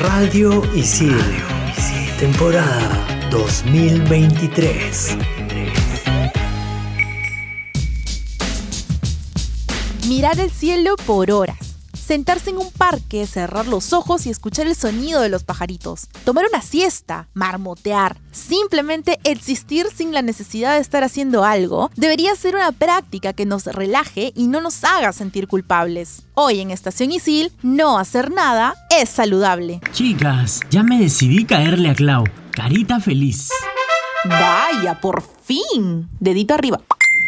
Radio Isil, temporada 2023. Mirar el cielo por horas. Sentarse en un parque, cerrar los ojos y escuchar el sonido de los pajaritos. Tomar una siesta, marmotear. Simplemente existir sin la necesidad de estar haciendo algo debería ser una práctica que nos relaje y no nos haga sentir culpables. Hoy en Estación Isil, no hacer nada es saludable. Chicas, ya me decidí caerle a Clau. Carita feliz. Vaya, por fin. Dedito arriba.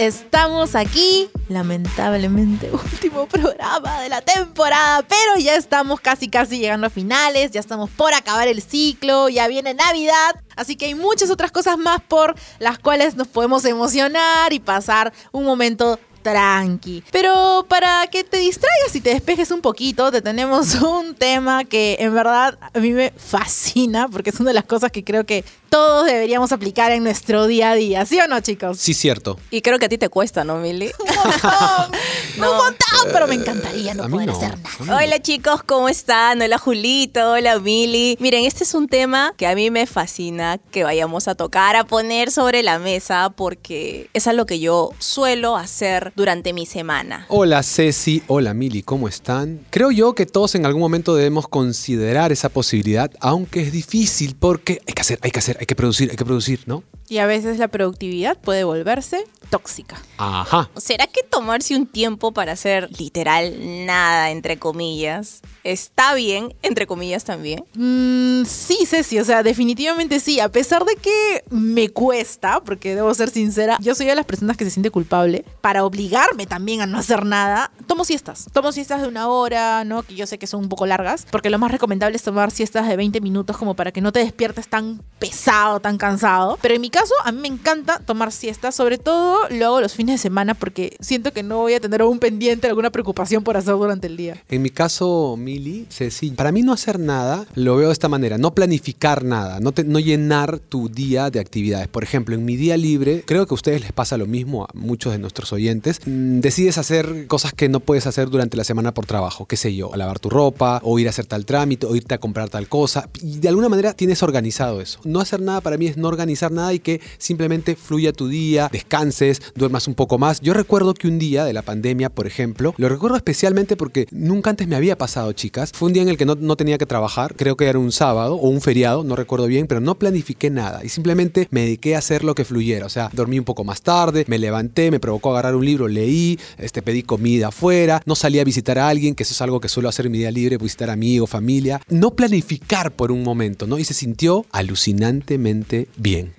Estamos aquí, lamentablemente, último programa de la temporada, pero ya estamos casi casi llegando a finales, ya estamos por acabar el ciclo, ya viene Navidad, así que hay muchas otras cosas más por las cuales nos podemos emocionar y pasar un momento tranqui. Pero para que te distraigas y te despejes un poquito, te tenemos un tema que en verdad a mí me fascina porque es una de las cosas que creo que todos deberíamos aplicar en nuestro día a día, ¿sí o no, chicos? Sí, cierto. Y creo que a ti te cuesta, ¿no, Mili? Un montón, un montón, pero me encantaría no poder no, hacer nada. no. Hola chicos, ¿cómo están? Hola Julito, hola Mili. Miren, este es un tema que a mí me fascina que vayamos a tocar, a poner sobre la mesa, porque es algo que yo suelo hacer durante mi semana. Hola Ceci, hola Mili, ¿cómo están? Creo yo que todos en algún momento debemos considerar esa posibilidad, aunque es difícil porque hay que hacer, hay que hacer, hay que producir, hay que producir, ¿no? Y a veces la productividad puede volverse tóxica. Ajá. ¿Será que tomarse un tiempo para hacer literal nada, entre comillas, está bien, entre comillas también? Mm, sí, Ceci, o sea, definitivamente sí. A pesar de que me cuesta, porque debo ser sincera, yo soy de las personas que se siente culpable, para obligarme también a no hacer nada, tomo siestas. Tomo siestas de una hora, ¿no? Que yo sé que son un poco largas, porque lo más recomendable es tomar siestas de 20 minutos como para que no te despiertes tan pesado, tan cansado. Pero en mi caso, a mí me encanta tomar siestas, sobre todo lo hago los fines de semana porque siento que no voy a tener algún pendiente, alguna preocupación por hacer durante el día. En mi caso, Mili, Ceci, para mí no hacer nada lo veo de esta manera, no planificar nada, no, llenar tu día de actividades. Por ejemplo, en mi día libre, creo que a ustedes les pasa lo mismo a muchos de nuestros oyentes, mm, decides hacer cosas que no puedes hacer durante la semana por trabajo, qué sé yo, lavar tu ropa, o ir a hacer tal trámite, o irte a comprar tal cosa, de alguna manera tienes organizado eso. No hacer nada para mí es no organizar nada y que simplemente fluya tu día, descanses, duermas un poco más. Yo recuerdo que un día de la pandemia, por ejemplo, lo recuerdo especialmente porque nunca antes me había pasado, chicas. Fue un día en el que no, no tenía que trabajar, creo que era un sábado o un feriado, no recuerdo bien, pero no planifiqué nada y simplemente me dediqué a hacer lo que fluyera. O sea, dormí un poco más tarde, me levanté, me provocó agarrar un libro, leí, este, pedí comida afuera, no salí a visitar a alguien, que eso es algo que suelo hacer en mi día libre, visitar amigos, familia. No planificar por un momento, ¿no? Y se sintió alucinantemente bien.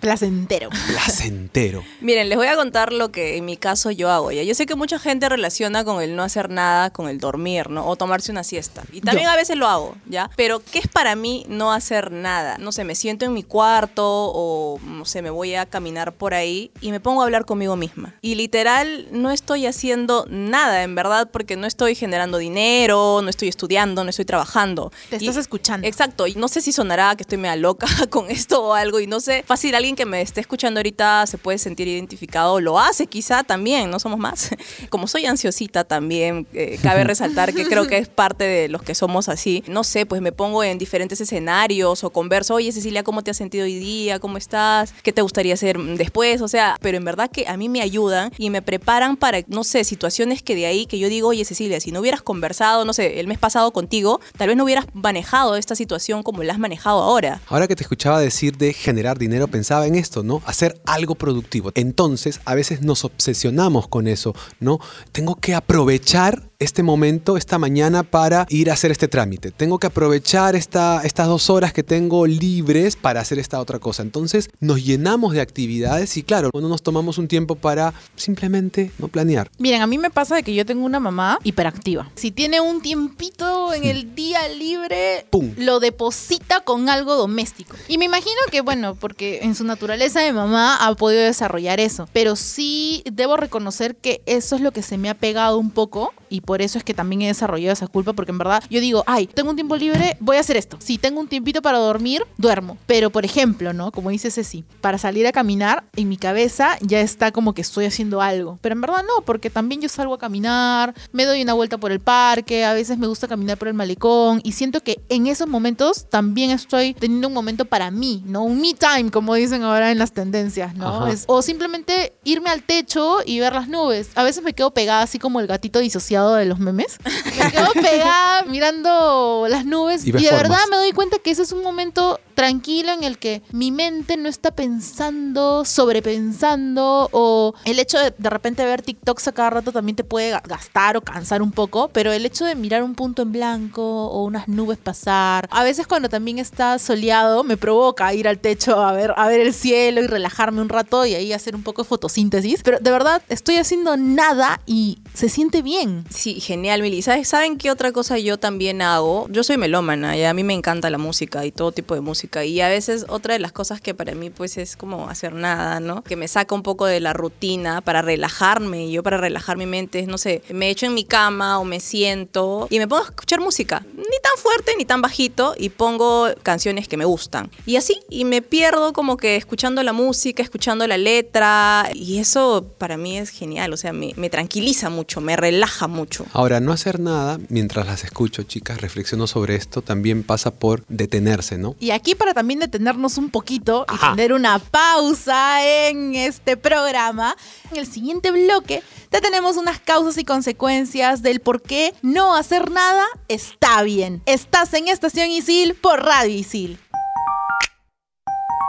Placentero. Miren, les voy a contar lo que en mi caso yo hago. ¿ya? Yo sé que mucha gente relaciona con el no hacer nada, con el dormir, ¿no? O tomarse una siesta. Y también Yo. a veces lo hago, ¿ya? Pero, ¿qué es para mí no hacer nada? No sé, me siento en mi cuarto o, no sé, me voy a caminar por ahí y me pongo a hablar conmigo misma. Y literal, no estoy haciendo nada, en verdad, porque no estoy generando dinero, no estoy estudiando, no estoy trabajando. Te Y- estás escuchando. Exacto, y no sé si sonará que estoy media loca con esto o algo, y no sé, fácil, alguien que me esté escuchando ahorita se puede sentir identificado, lo hace quizá también, no somos más. Como soy ansiosita también, eh, cabe resaltar que creo que es parte de los que somos así. No sé, pues me pongo en diferentes escenarios o converso, oye Cecilia, ¿cómo te has sentido hoy día? ¿Cómo estás? ¿Qué te gustaría hacer después? O sea, pero en verdad que a mí me ayudan y me preparan para, no sé, situaciones que de ahí que yo digo, oye Cecilia, si no hubieras conversado, no sé, el mes pasado contigo, tal vez no hubieras manejado esta situación como la has manejado ahora. Ahora que te escuchaba decir de generar dinero, pensaba en esto, ¿no? Hacer algo productivo. Entonces, a veces nos obsesionamos con eso, ¿no? Tengo que aprovechar este momento, esta mañana para ir a hacer este trámite. Tengo que aprovechar esta, estas dos horas que tengo libres para hacer esta otra cosa. Entonces nos llenamos de actividades y claro, no nos tomamos un tiempo para simplemente no planear. Miren, a mí me pasa de que yo tengo una mamá hiperactiva. Si tiene un tiempito en el día libre, Pum. lo deposita con algo doméstico. Y me imagino que, bueno, porque en su naturaleza de mamá ha podido desarrollar eso. Pero sí debo reconocer que eso es lo que se me ha pegado un poco y por eso es que también he desarrollado esa culpa porque en verdad yo digo, ay, tengo un tiempo libre, voy a hacer esto. Si tengo un tiempito para dormir, duermo. Pero por ejemplo, ¿no? Como dice Ceci, para salir a caminar, en mi cabeza ya está como que estoy haciendo algo. Pero en verdad no, porque también yo salgo a caminar, me doy una vuelta por el parque, a veces me gusta caminar por el malecón y siento que en esos momentos también estoy teniendo un momento para mí, ¿no? Un me time, como dicen ahora en las tendencias, ¿no? Es- o simplemente irme al techo y ver las nubes. A veces me quedo pegada así como el gatito disociado de los memes. Me quedo pegada mirando las nubes Y de formas. verdad me doy cuenta que ese es un momento tranquilo en el que mi mente no está pensando, sobrepensando o el hecho de de repente ver TikToks a cada rato también te puede ga- gastar o cansar un poco, pero el hecho de mirar un punto en blanco o unas nubes pasar, a veces cuando también está soleado me provoca ir al techo a ver a ver el cielo y relajarme un rato y ahí hacer un poco de fotosíntesis, pero de verdad estoy haciendo nada y se siente bien. Sí, genial, Mili. ¿Sabes, ¿Saben qué otra cosa yo también hago? Yo soy melómana y a mí me encanta la música y todo tipo de música. Y a veces otra de las cosas que para mí pues es como hacer nada, ¿no? Que me saca un poco de la rutina para relajarme. Y yo para relajar mi mente no sé, me echo en mi cama o me siento y me pongo a escuchar música. Ni tan fuerte ni tan bajito y pongo canciones que me gustan. Y así, y me pierdo como que escuchando la música, escuchando la letra. Y eso para mí es genial. O sea, me, me tranquiliza mucho, me relaja mucho. Ahora, no hacer nada mientras las escucho, chicas, reflexiono sobre esto, también pasa por detenerse, ¿no? Y aquí para también detenernos un poquito y tener una pausa en este programa, en el siguiente bloque te tenemos unas causas y consecuencias del por qué no hacer nada está bien. Estás en Estación Isil por Radio Isil.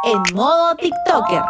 En modo TikToker.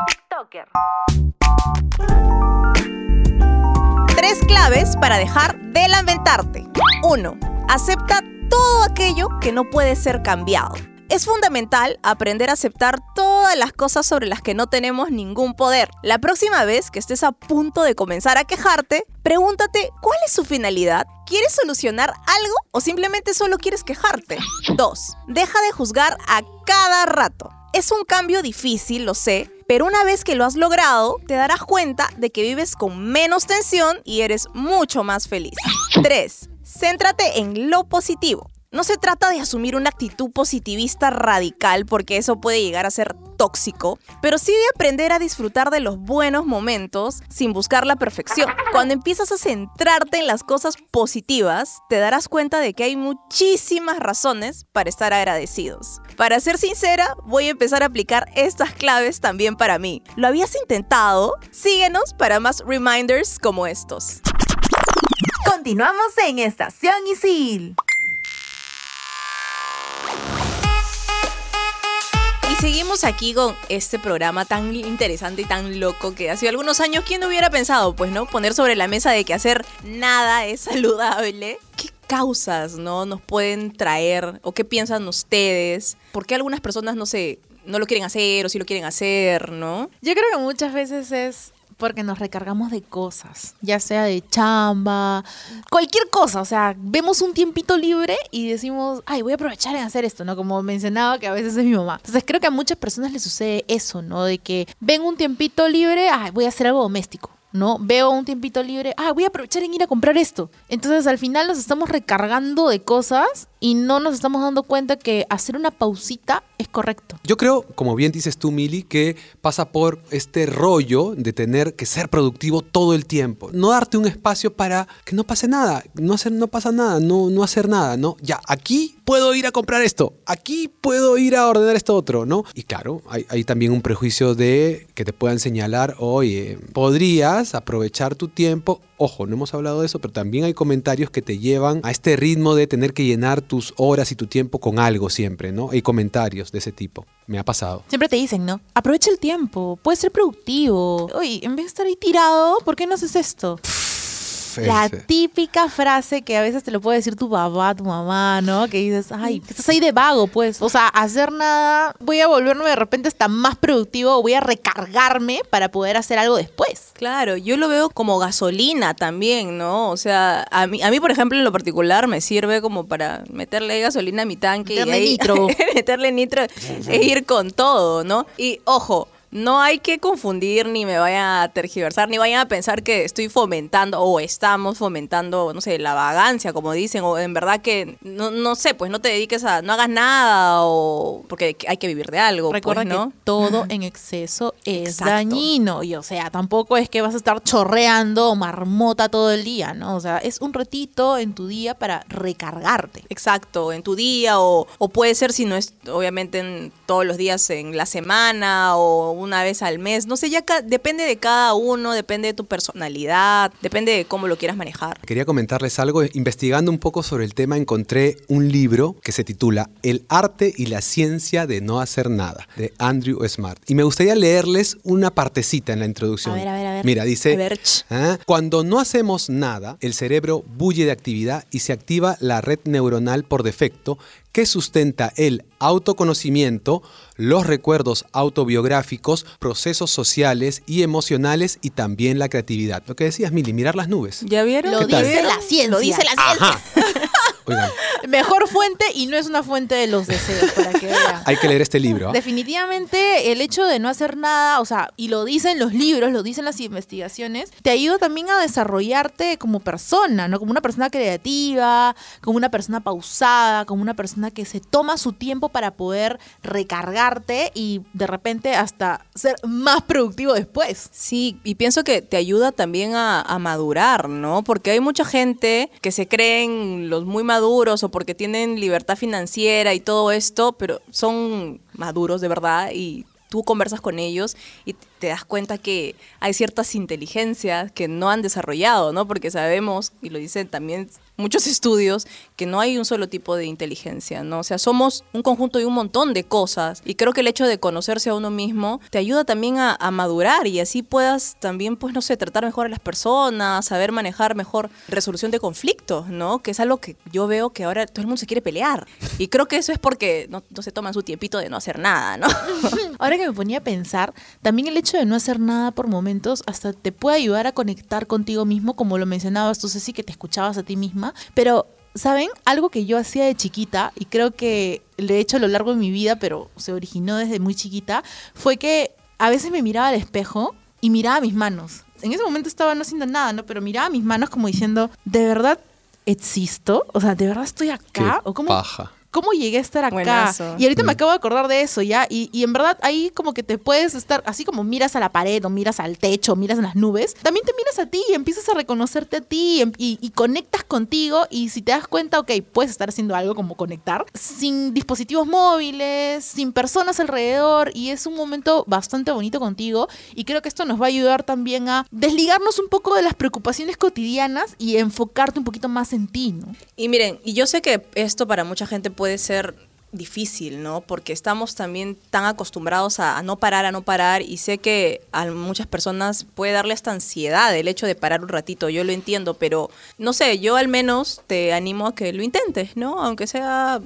Tres claves para dejar de lamentarte. 1. Acepta todo aquello que no puede ser cambiado. Es fundamental aprender a aceptar todas las cosas sobre las que no tenemos ningún poder. La próxima vez que estés a punto de comenzar a quejarte, pregúntate cuál es su finalidad. ¿Quieres solucionar algo o simplemente solo quieres quejarte? 2. Deja de juzgar a cada rato. Es un cambio difícil, lo sé, pero una vez que lo has logrado, te darás cuenta de que vives con menos tensión y eres mucho más feliz. 3. Céntrate en lo positivo. No se trata de asumir una actitud positivista radical porque eso puede llegar a ser tóxico, pero sí de aprender a disfrutar de los buenos momentos sin buscar la perfección. Cuando empiezas a centrarte en las cosas positivas, te darás cuenta de que hay muchísimas razones para estar agradecidos. Para ser sincera, voy a empezar a aplicar estas claves también para mí. ¿Lo habías intentado? Síguenos para más reminders como estos. Continuamos en Estación Isil. Seguimos aquí con este programa tan interesante y tan loco que hace algunos años, ¿quién hubiera pensado? Pues, ¿no? Poner sobre la mesa de que hacer nada es saludable. ¿Qué causas, no? Nos pueden traer o qué piensan ustedes? ¿Por qué algunas personas, no sé, no lo quieren hacer o sí lo quieren hacer, no? Yo creo que muchas veces es porque nos recargamos de cosas, ya sea de chamba, cualquier cosa, o sea, vemos un tiempito libre y decimos, ay, voy a aprovechar en hacer esto, ¿no? Como mencionaba que a veces es mi mamá. Entonces creo que a muchas personas les sucede eso, ¿no? De que ven un tiempito libre, ay, voy a hacer algo doméstico. ¿no? Veo un tiempito libre, ah, voy a aprovechar en ir a comprar esto. Entonces al final nos estamos recargando de cosas y no nos estamos dando cuenta que hacer una pausita es correcto. Yo creo, como bien dices tú, Mili, que pasa por este rollo de tener que ser productivo todo el tiempo. No darte un espacio para que no pase nada, no, hacer, no pasa nada, no, no hacer nada, ¿no? Ya, aquí puedo ir a comprar esto, aquí puedo ir a ordenar esto otro, ¿no? Y claro, hay, hay también un prejuicio de que te puedan señalar, oye, podrías aprovechar tu tiempo. Ojo, no hemos hablado de eso, pero también hay comentarios que te llevan a este ritmo de tener que llenar tus horas y tu tiempo con algo siempre, ¿no? Hay comentarios de ese tipo. Me ha pasado. Siempre te dicen, ¿no? Aprovecha el tiempo, puedes ser productivo. Oye, en vez de estar ahí tirado, ¿por qué no haces esto? La típica frase que a veces te lo puede decir tu papá, tu mamá, ¿no? Que dices, ay, estás ahí de vago, pues. O sea, hacer nada, voy a volverme de repente hasta más productivo o voy a recargarme para poder hacer algo después. Claro, yo lo veo como gasolina también, ¿no? O sea, a mí, a mí, por ejemplo, en lo particular me sirve como para meterle gasolina a mi tanque Meterle y ahí- nitro. meterle nitro e ir con todo, ¿no? Y ojo, no hay que confundir ni me vayan a tergiversar ni vayan a pensar que estoy fomentando o estamos fomentando, no sé, la vagancia, como dicen, o en verdad que no, no sé, pues no te dediques a, no hagas nada o porque hay que vivir de algo, Recuerda pues, ¿no? que todo en exceso es Exacto. dañino. Y o sea, tampoco es que vas a estar chorreando o marmota todo el día, ¿no? O sea, es un ratito en tu día para recargarte. Exacto, en tu día o, o puede ser si no es obviamente en todos los días en la semana o una vez al mes, no sé, ya depende de cada uno, depende de tu personalidad, depende de cómo lo quieras manejar. Quería comentarles algo. Investigando un poco sobre el tema, encontré un libro que se titula El arte y la ciencia de no hacer nada, de Andrew Smart. Y me gustaría leerles una partecita en la introducción. A ver, a ver, a ver. Mira, dice, A ver, ch. ¿ah? cuando no hacemos nada, el cerebro bulle de actividad y se activa la red neuronal por defecto que sustenta el autoconocimiento, los recuerdos autobiográficos, procesos sociales y emocionales y también la creatividad. Lo que decías, Mili, mirar las nubes. ¿Ya vieron? Lo dice la ciencia. Lo dice la ciencia. Ajá. Oigan, Mejor fuente y no es una fuente de los deseos, para que vean. hay que leer este libro. Definitivamente el hecho de no hacer nada, o sea, y lo dicen los libros, lo dicen las investigaciones, te ayuda también a desarrollarte como persona, ¿no? Como una persona creativa, como una persona pausada, como una persona que se toma su tiempo para poder recargarte y de repente hasta ser más productivo después. Sí, y pienso que te ayuda también a, a madurar, ¿no? Porque hay mucha gente que se creen los muy maduros o porque tienen libertad financiera y todo esto, pero son maduros de verdad y tú conversas con ellos y te das cuenta que hay ciertas inteligencias que no han desarrollado, ¿no? Porque sabemos, y lo dicen también muchos estudios, que no hay un solo tipo de inteligencia, ¿no? O sea, somos un conjunto de un montón de cosas y creo que el hecho de conocerse a uno mismo te ayuda también a, a madurar y así puedas también, pues, no sé, tratar mejor a las personas, saber manejar mejor resolución de conflictos, ¿no? Que es algo que yo veo que ahora todo el mundo se quiere pelear y creo que eso es porque no, no se toman su tiempito de no hacer nada, ¿no? Ahora que me ponía a pensar, también el hecho de no hacer nada por momentos hasta te puede ayudar a conectar contigo mismo, como lo mencionabas tú, Ceci, que te escuchabas a ti misma. Pero, ¿saben? Algo que yo hacía de chiquita, y creo que lo he hecho a lo largo de mi vida, pero se originó desde muy chiquita, fue que a veces me miraba al espejo y miraba mis manos. En ese momento estaba no haciendo nada, ¿no? Pero miraba mis manos como diciendo, ¿de verdad existo? O sea, ¿de verdad estoy Qué acá? ¿O cómo, paja. ¿Cómo llegué a estar acá? Buenazo. Y ahorita me acabo de acordar de eso, ¿ya? Y, y en verdad ahí como que te puedes estar, así como miras a la pared o miras al techo, miras en las nubes, también te miras a ti y empiezas a reconocerte a ti em- y, y conectas contigo y si te das cuenta, ok, puedes estar haciendo algo como conectar, sin dispositivos móviles, sin personas alrededor y es un momento bastante bonito contigo y creo que esto nos va a ayudar también a desligarnos un poco de las preocupaciones cotidianas y enfocarte un poquito más en ti, ¿no? Y miren, y yo sé que esto para mucha gente puede ser difícil, ¿no? Porque estamos también tan acostumbrados a no parar, a no parar, y sé que a muchas personas puede darle esta ansiedad el hecho de parar un ratito, yo lo entiendo, pero no sé, yo al menos te animo a que lo intentes, ¿no? Aunque sea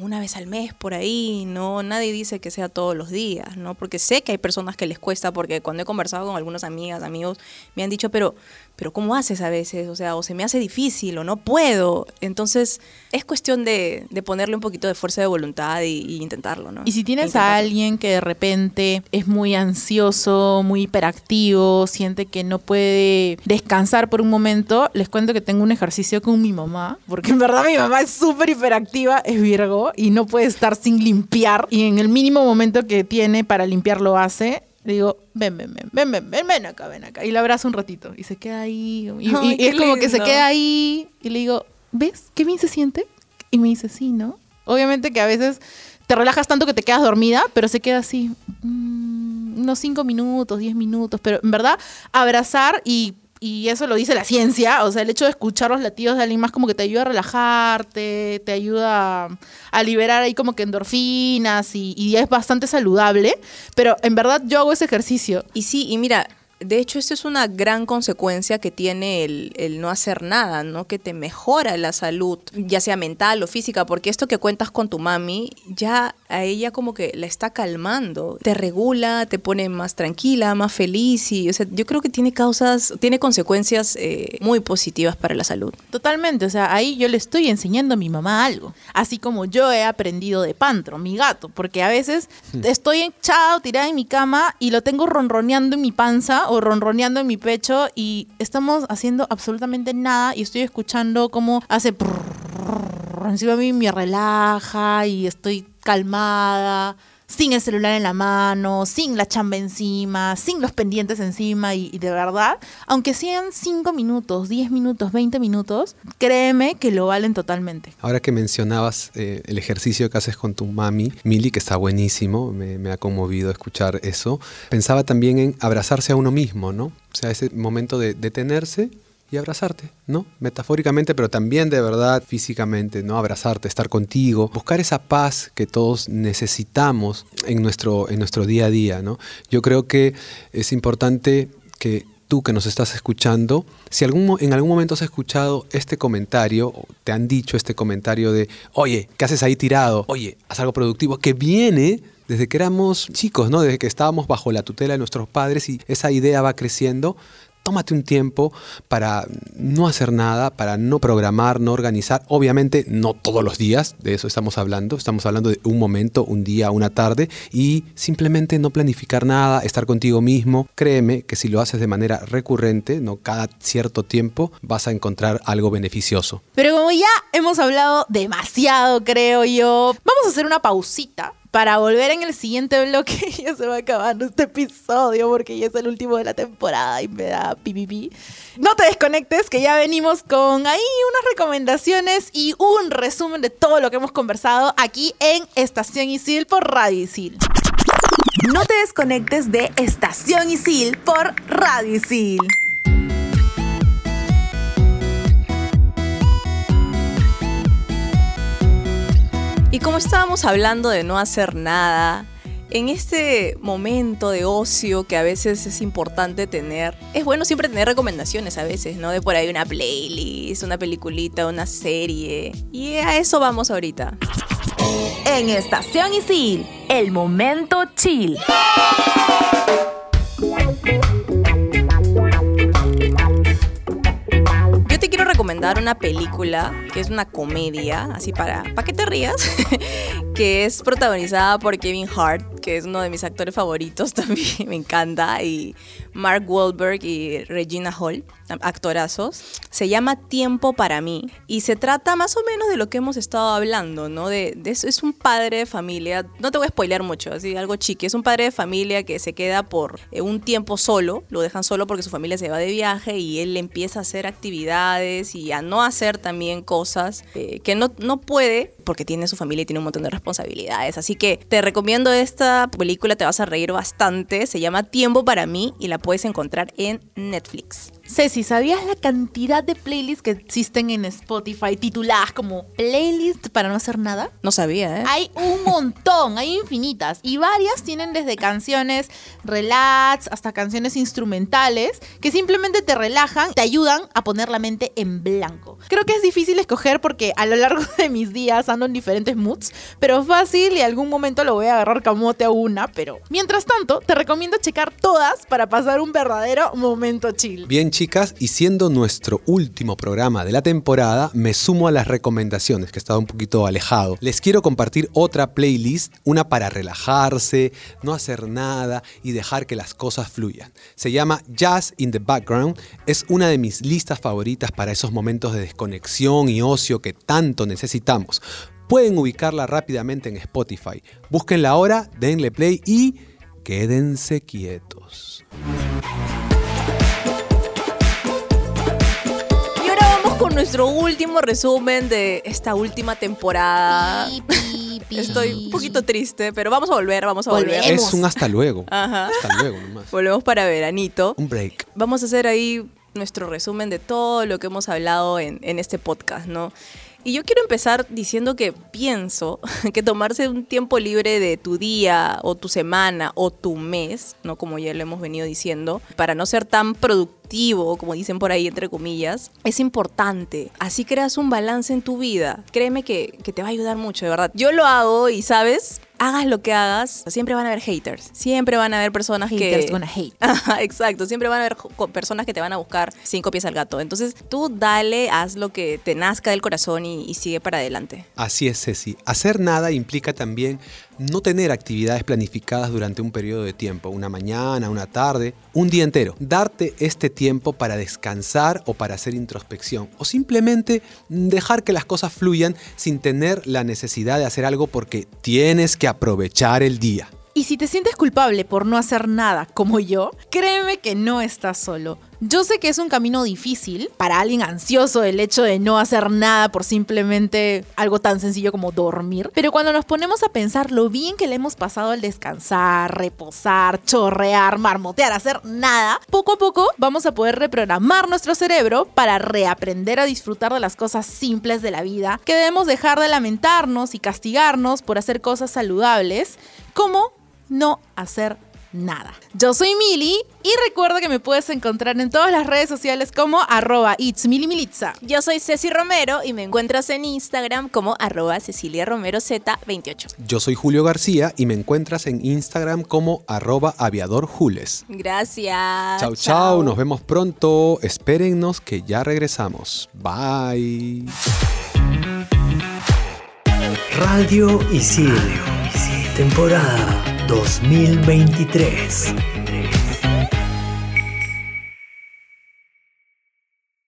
una vez al mes por ahí, no, nadie dice que sea todos los días, ¿no? Porque sé que hay personas que les cuesta, porque cuando he conversado con algunas amigas, amigos, me han dicho, pero, pero ¿cómo haces a veces? O sea, o se me hace difícil o no puedo. Entonces, es cuestión de, de ponerle un poquito de fuerza de voluntad y, y intentarlo, ¿no? Y si tienes a alguien que de repente es muy ansioso, muy hiperactivo, siente que no puede descansar por un momento, les cuento que tengo un ejercicio con mi mamá, porque en verdad mi mamá es súper hiperactiva, es Virgo, y no puede estar sin limpiar, y en el mínimo momento que tiene para limpiar lo hace. Le digo, ven, ven, ven, ven, ven, ven, ven acá, ven acá. Y la abrazo un ratito. Y se queda ahí. Y, Ay, es como que se queda ahí. Y le digo, ¿ves? ¿Qué bien se siente? Y me dice, sí, ¿no? Obviamente que a veces te relajas tanto que te quedas dormida, pero se queda así, mm, unos 5 minutos, 10 minutos, pero en verdad abrazar y, y eso lo dice la ciencia, o sea, el hecho de escuchar los latidos de alguien más como que te ayuda a relajarte, te ayuda a, liberar ahí como que endorfinas y, y es bastante saludable, pero en verdad yo hago ese ejercicio. Y sí, y mira, De hecho, esto es una gran consecuencia que tiene el, el no hacer nada, ¿no? Que te mejora la salud, ya sea mental o física, porque esto que cuentas con tu mami, ya a ella como que la está calmando, te regula, te pone más tranquila, más feliz y, o sea, yo creo que tiene causas, tiene consecuencias eh, muy positivas para la salud. Totalmente, o sea, ahí yo le estoy enseñando a mi mamá algo, así como yo he aprendido de Pantro, mi gato, porque a veces estoy echada o tirada en mi cama y lo tengo ronroneando en mi panza o ronroneando en mi pecho y estamos haciendo absolutamente nada y estoy escuchando cómo hace prrrr, encima de mí me relaja y estoy calmada sin el celular en la mano, sin la chamba encima, sin los pendientes encima y, y de verdad, aunque sean 5 minutos, 10 minutos, 20 minutos, créeme que lo valen totalmente. Ahora que mencionabas eh, el ejercicio que haces con tu mami, Mili, que está buenísimo, me, me ha conmovido escuchar eso, pensaba también en abrazarse a uno mismo, ¿no? O sea, ese momento de detenerse y abrazarte, ¿no? Metafóricamente, pero también de verdad físicamente, ¿no? Abrazarte, estar contigo, buscar esa paz que todos necesitamos en nuestro, en nuestro día a día, ¿no? Yo creo que es importante que tú que nos estás escuchando, si algún, en algún momento has escuchado este comentario, o te han dicho este comentario de, oye, ¿qué haces ahí tirado? Oye, haz algo productivo, que viene desde que éramos chicos, ¿no? Desde que estábamos bajo la tutela de nuestros padres y esa idea va creciendo. Tómate un tiempo para no hacer nada, para no programar, no organizar. Obviamente no todos los días, de eso estamos hablando. Estamos hablando de un momento, un día, una tarde y simplemente no planificar nada, estar contigo mismo. Créeme que si lo haces de manera recurrente, no cada cierto tiempo, vas a encontrar algo beneficioso. Pero como ya hemos hablado demasiado, creo yo, vamos a hacer una pausita para volver en el siguiente bloque. ya se va acabando este episodio porque ya es el último de la temporada y me da pipipi. No te desconectes, que ya venimos con ahí unas recomendaciones y un resumen de todo lo que hemos conversado aquí en Estación Isil por Radio Isil. No te desconectes de Estación Isil por Radio Isil. Y como estábamos hablando de no hacer nada, en este momento de ocio que a veces es importante tener, es bueno siempre tener recomendaciones a veces, ¿no? De por ahí una playlist, una peliculita, una serie. Y a eso vamos ahorita. En Estación Isil, el momento chill. Una película que es una comedia, así para, para que te rías, que es protagonizada por Kevin Hart, que es uno de mis actores favoritos también, me encanta, y Mark Wahlberg y Regina Hall, actorazos. Se llama Tiempo para mí y se trata más o menos de lo que hemos estado hablando, ¿no? De, de es un padre de familia, no te voy a spoilear mucho, así algo chiqui, es un padre de familia que se queda por eh, un tiempo solo, lo dejan solo porque su familia se va de viaje y él empieza a hacer actividades y a no hacer también cosas eh, que no, no puede porque tiene su familia y tiene un montón de responsabilidades. Así que te recomiendo esta película, te vas a reír bastante, se llama Tiempo para mí y la puedes encontrar en Netflix. Ceci, ¿sabías la cantidad de playlists que existen en Spotify tituladas como playlist para no hacer nada? No sabía, ¿eh? Hay un montón, hay infinitas. Y varias tienen desde canciones relax hasta canciones instrumentales que simplemente te relajan, te ayudan a poner la mente en blanco. Creo que es difícil escoger porque a lo largo de mis días ando en diferentes moods, pero fácil y algún momento lo voy a agarrar camote a una. Pero mientras tanto, te recomiendo checar todas para pasar un verdadero momento chill. Bien chicas, y siendo nuestro último programa de la temporada, me sumo a las recomendaciones, que he estado un poquito alejado. Les quiero compartir otra playlist, una para relajarse, no hacer nada y dejar que las cosas fluyan. Se llama Jazz in the Background, es una de mis listas favoritas para esos momentos de desconexión y ocio que tanto necesitamos. Pueden ubicarla rápidamente en Spotify. Búsquenla ahora, denle play y quédense quietos. Nuestro último resumen de esta última temporada. Estoy un poquito triste, pero vamos a volver, vamos a volver. Es un hasta luego. Ajá. Hasta luego nomás. Volvemos para veranito. Un break. Vamos a hacer ahí nuestro resumen de todo lo que hemos hablado en, en este podcast, ¿no? Y yo quiero empezar diciendo que pienso que tomarse un tiempo libre de tu día o tu semana o tu mes, no como ya lo hemos venido diciendo, para no ser tan productivo, como dicen por ahí entre comillas, es importante. Así creas un balance en tu vida. Créeme que, que te va a ayudar mucho, de verdad. Yo lo hago y, ¿sabes? Hagas lo que hagas, siempre van a haber haters. Siempre van a haber personas Haters que. gonna hate. Ajá, Exacto, siempre van a haber personas que te van a buscar cinco pies al gato. Entonces tú dale, haz lo que te nazca del corazón y, y sigue para adelante. Así es, Ceci. Hacer nada implica también no tener actividades planificadas durante un periodo de tiempo, una mañana, una tarde, un día entero. Darte este tiempo para descansar o para hacer introspección o simplemente dejar que las cosas fluyan sin tener la necesidad de hacer algo porque tienes que aprovechar el día. Y si te sientes culpable por no hacer nada como yo, créeme que no estás solo. Yo sé que es un camino difícil para alguien ansioso el hecho de no hacer nada por simplemente algo tan sencillo como dormir, pero cuando nos ponemos a pensar lo bien que le hemos pasado al descansar, reposar, chorrear, marmotear, hacer nada, poco a poco vamos a poder reprogramar nuestro cerebro para reaprender a disfrutar de las cosas simples de la vida, que debemos dejar de lamentarnos y castigarnos por hacer cosas saludables, como no hacer nada. Yo soy Mili y recuerda que me puedes encontrar en todas las redes sociales como arroba itsmilimilitza. Yo soy Ceci Romero y me encuentras en Instagram como arroba Cecilia Romero Z28. Yo soy Julio García y me encuentras en Instagram como arroba aviadorjules. Gracias. Chau, chau, nos vemos pronto. Espérennos que ya regresamos. Bye. Radio Isil. Temporada 2023.